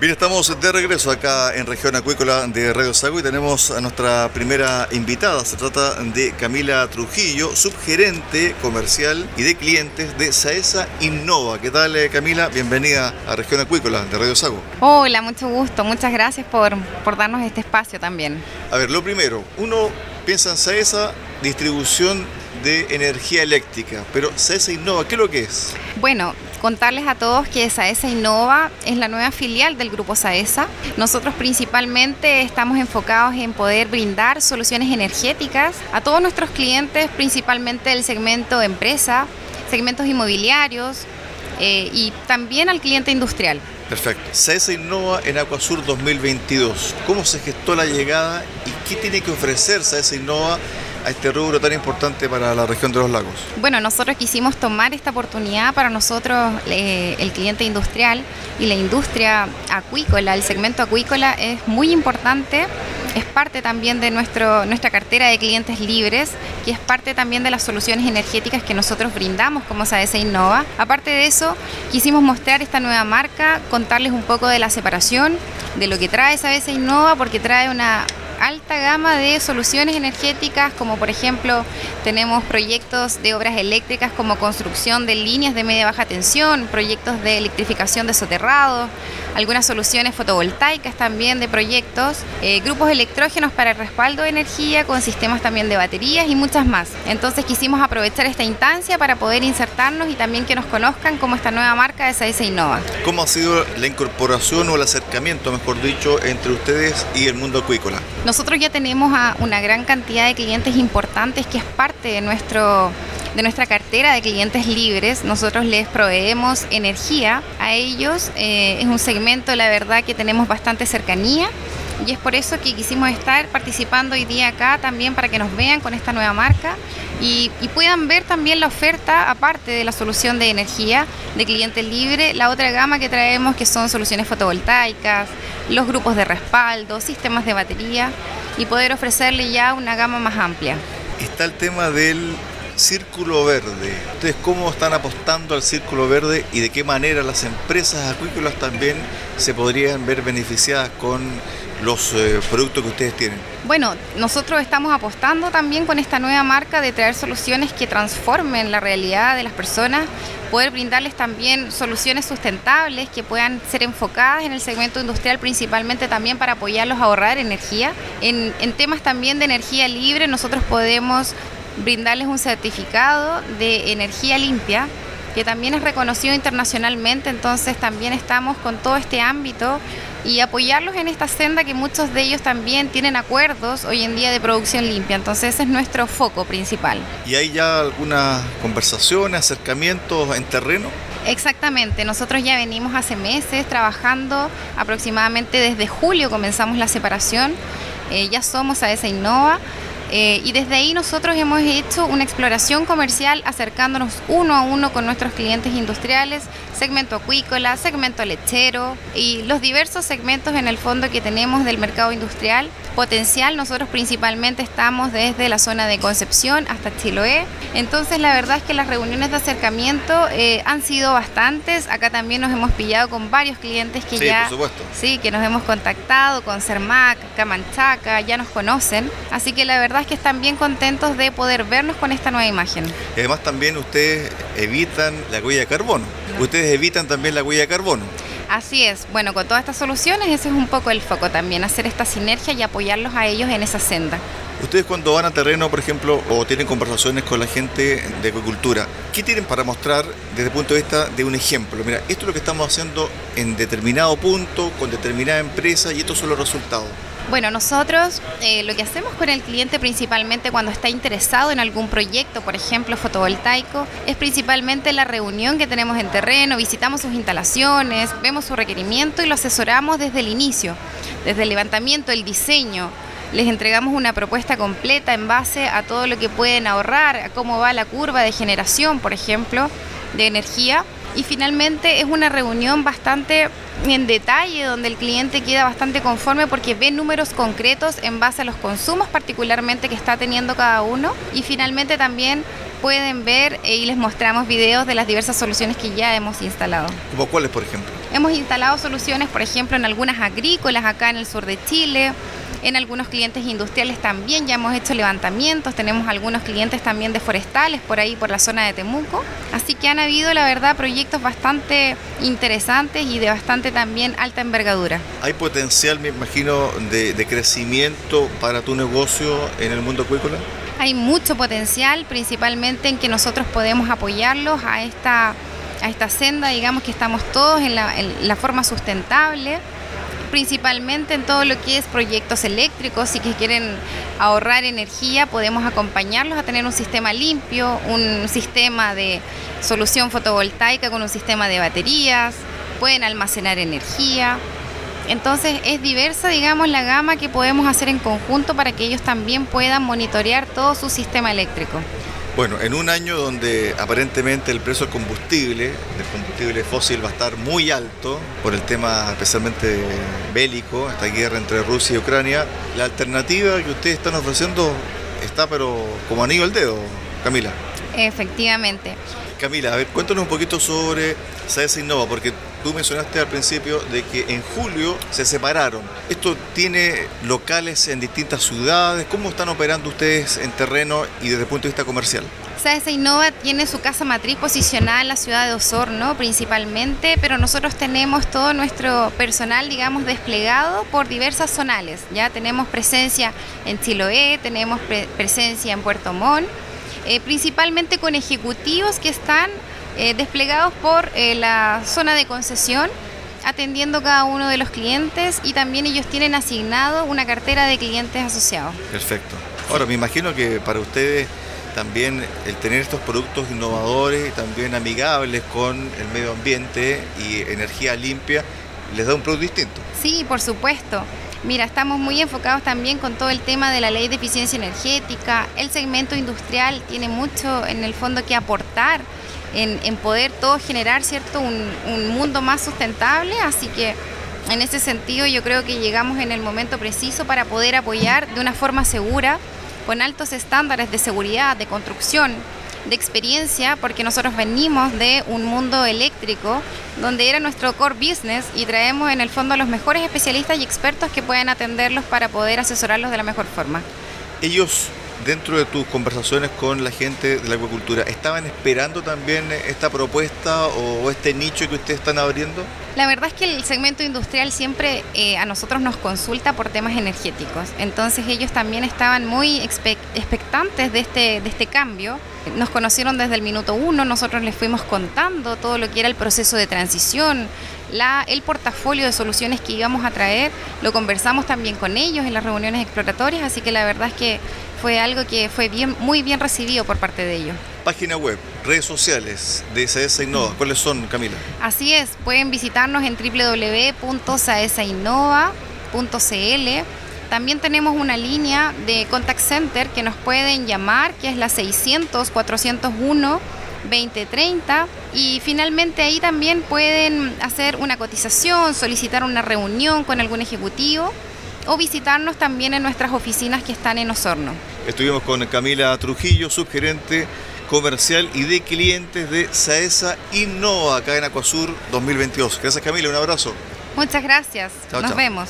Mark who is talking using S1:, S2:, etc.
S1: Bien, estamos de regreso acá en región acuícola de Radio Sago y tenemos a nuestra primera invitada. Se trata de Camila Trujillo, subgerente comercial y de clientes de Saesa Innova. ¿Qué tal, eh, Camila? Bienvenida a región acuícola de Radio Sago.
S2: Hola, mucho gusto. Muchas gracias por, por darnos este espacio también.
S1: A ver, lo primero, uno piensa en Saesa, distribución de energía eléctrica, pero Saesa Innova, ¿qué es lo que es?
S2: Bueno, contarles a todos que Saesa Innova es la nueva filial del grupo Saesa. Nosotros principalmente estamos enfocados en poder brindar soluciones energéticas a todos nuestros clientes, principalmente del segmento empresa, segmentos inmobiliarios eh, y también al cliente industrial.
S1: Perfecto. Saesa Innova en Acuasur 2022. ¿Cómo se gestó la llegada y qué tiene que ofrecer Saesa Innova a este rubro tan importante para la región de los lagos?
S2: Bueno, nosotros quisimos tomar esta oportunidad para nosotros, eh, el cliente industrial y la industria acuícola, el segmento acuícola es muy importante, es parte también de nuestro, nuestra cartera de clientes libres, que es parte también de las soluciones energéticas que nosotros brindamos como SAES Innova. Aparte de eso, quisimos mostrar esta nueva marca, contarles un poco de la separación, de lo que trae SAES Innova, porque trae una alta gama de soluciones energéticas, como por ejemplo tenemos proyectos de obras eléctricas como construcción de líneas de media baja tensión, proyectos de electrificación de soterrados, algunas soluciones fotovoltaicas también de proyectos, eh, grupos electrógenos para el respaldo de energía con sistemas también de baterías y muchas más. Entonces quisimos aprovechar esta instancia para poder insertarnos y también que nos conozcan como esta nueva marca de SAIS Innova.
S1: ¿Cómo ha sido la incorporación o el acercamiento, mejor dicho, entre ustedes y el mundo acuícola?
S2: Nosotros ya tenemos a una gran cantidad de clientes importantes que es parte de nuestro de nuestra cartera de clientes libres. Nosotros les proveemos energía a ellos. Eh, es un segmento, la verdad, que tenemos bastante cercanía. Y es por eso que quisimos estar participando hoy día acá también para que nos vean con esta nueva marca y, puedan ver también la oferta, aparte de la solución de energía de cliente libre, la otra gama que traemos que son soluciones fotovoltaicas, los grupos de respaldo, sistemas de batería y poder ofrecerle ya una gama más amplia.
S1: Está el tema del círculo verde. Ustedes cómo están apostando al círculo verde y de qué manera las empresas acuícolas también se podrían ver beneficiadas con los eh, productos que ustedes tienen?
S2: Bueno, nosotros estamos apostando también con esta nueva marca de traer soluciones que transformen la realidad de las personas, poder brindarles también soluciones sustentables que puedan ser enfocadas en el segmento industrial principalmente también para apoyarlos a ahorrar energía. En, en temas también de energía libre nosotros podemos brindarles un certificado de energía limpia que también es reconocido internacionalmente, entonces también estamos con todo este ámbito y apoyarlos en esta senda que muchos de ellos también tienen acuerdos hoy en día de producción limpia, entonces ese es nuestro foco principal.
S1: ¿Y hay ya algunas conversaciones, acercamientos en terreno?
S2: Exactamente, nosotros ya venimos hace meses trabajando, aproximadamente desde julio comenzamos la separación, eh, ya somos a esa Innova eh, y desde ahí nosotros hemos hecho una exploración comercial acercándonos uno a uno con nuestros clientes industriales, segmento acuícola, segmento lechero y los diversos segmentos en el fondo que tenemos del mercado industrial. Potencial, nosotros principalmente estamos desde la zona de Concepción hasta Chiloé. Entonces la verdad es que las reuniones de acercamiento eh, han sido bastantes. Acá también nos hemos pillado con varios clientes que
S1: sí,
S2: ya...
S1: Por supuesto.
S2: Sí, que nos hemos contactado con Cermac, Camanchaca, ya nos conocen. Así que la verdad que están bien contentos de poder vernos con esta nueva imagen.
S1: Y además también ustedes evitan la huella de carbono. Ustedes evitan también la huella de carbono.
S2: Así es, bueno, con todas estas soluciones ese es un poco el foco también, hacer esta sinergia y apoyarlos a ellos en esa senda.
S1: Ustedes cuando van a terreno, por ejemplo, o tienen conversaciones con la gente de acuicultura, ¿qué tienen para mostrar desde el punto de vista de un ejemplo? Mira, esto es lo que estamos haciendo en determinado punto, con determinada empresa y estos son los resultados.
S2: Bueno, nosotros eh, lo que hacemos con el cliente principalmente cuando está interesado en algún proyecto, por ejemplo fotovoltaico, es principalmente la reunión que tenemos en terreno, visitamos sus instalaciones, vemos su requerimiento y lo asesoramos desde el inicio, desde el levantamiento, el diseño. Les entregamos una propuesta completa en base a todo lo que pueden ahorrar, a cómo va la curva de generación, por ejemplo, de energía y finalmente es una reunión bastante en detalle donde el cliente queda bastante conforme porque ve números concretos en base a los consumos particularmente que está teniendo cada uno y finalmente también pueden ver y les mostramos videos de las diversas soluciones que ya hemos instalado.
S1: ¿Como cuáles, por ejemplo?
S2: Hemos instalado soluciones, por ejemplo, en algunas agrícolas acá en el sur de Chile, en algunos clientes industriales también ya hemos hecho levantamientos, tenemos algunos clientes también de forestales por ahí, por la zona de Temuco. Así que han habido, la verdad, proyectos bastante interesantes y de bastante también alta envergadura.
S1: ¿Hay potencial, me imagino, de, de crecimiento para tu negocio en el mundo acuícola?
S2: Hay mucho potencial, principalmente en que nosotros podemos apoyarlos a esta, a esta senda, digamos que estamos todos en la, en la forma sustentable principalmente en todo lo que es proyectos eléctricos y que quieren ahorrar energía, podemos acompañarlos a tener un sistema limpio, un sistema de solución fotovoltaica con un sistema de baterías, pueden almacenar energía. Entonces es diversa, digamos, la gama que podemos hacer en conjunto para que ellos también puedan monitorear todo su sistema eléctrico.
S1: Bueno, en un año donde aparentemente el precio del combustible, del combustible fósil va a estar muy alto por el tema especialmente bélico, esta guerra entre Rusia y Ucrania, la alternativa que ustedes están ofreciendo está pero como anillo al dedo, Camila.
S2: Efectivamente.
S1: Camila, a ver, cuéntanos un poquito sobre SAES Innova, porque tú mencionaste al principio de que en julio se separaron. ¿Esto tiene locales en distintas ciudades? ¿Cómo están operando ustedes en terreno y desde el punto de vista comercial?
S2: SAES Innova tiene su casa matriz posicionada en la ciudad de Osorno principalmente, pero nosotros tenemos todo nuestro personal, digamos, desplegado por diversas zonales. Ya tenemos presencia en Chiloé, tenemos pre presencia en Puerto Montt eh, principalmente con ejecutivos que están eh, desplegados por eh, la zona de concesión atendiendo cada uno de los clientes y también ellos tienen asignado una cartera de clientes asociados.
S1: Perfecto. Ahora, me imagino que para ustedes también el tener estos productos innovadores y también amigables con el medio ambiente y energía limpia les da un producto distinto.
S2: Sí, por supuesto. Mira, estamos muy enfocados también con todo el tema de la ley de eficiencia energética. El segmento industrial tiene mucho en el fondo que aportar en, poder todo generar cierto un, un mundo más sustentable, así que en ese sentido yo creo que llegamos en el momento preciso para poder apoyar de una forma segura, con altos estándares de seguridad, de construcción, de experiencia porque nosotros venimos de un mundo eléctrico donde era nuestro core business y traemos en el fondo a los mejores especialistas y expertos que pueden atenderlos para poder asesorarlos de la mejor forma.
S1: Ellos dentro de tus conversaciones con la gente de la acuicultura, ¿estaban esperando también esta propuesta o este nicho que ustedes están abriendo?
S2: La verdad es que el segmento industrial siempre eh, a nosotros nos consulta por temas energéticos, entonces ellos también estaban muy expectantes de este, de este cambio. Nos conocieron desde el minuto uno, nosotros les fuimos contando todo lo que era el proceso de transición, el portafolio de soluciones que íbamos a traer, lo conversamos también con ellos en las reuniones exploratorias, así que la verdad es que fue algo que fue muy bien recibido por parte de ellos.
S1: Página web, redes sociales de SAESA Innova, ¿cuáles son, Camila?
S2: Así es, pueden visitarnos en www.saesainnova.cl. También tenemos una línea de contact center que nos pueden llamar, que es la 600 401 2030 y finalmente ahí también pueden hacer una cotización, solicitar una reunión con algún ejecutivo o visitarnos también en nuestras oficinas que están en Osorno.
S1: Estuvimos con Camila Trujillo, subgerente comercial y de clientes de Saesa Innova acá en Acuasur 2022. Gracias Camila, un abrazo.
S2: Muchas gracias. Nos vemos.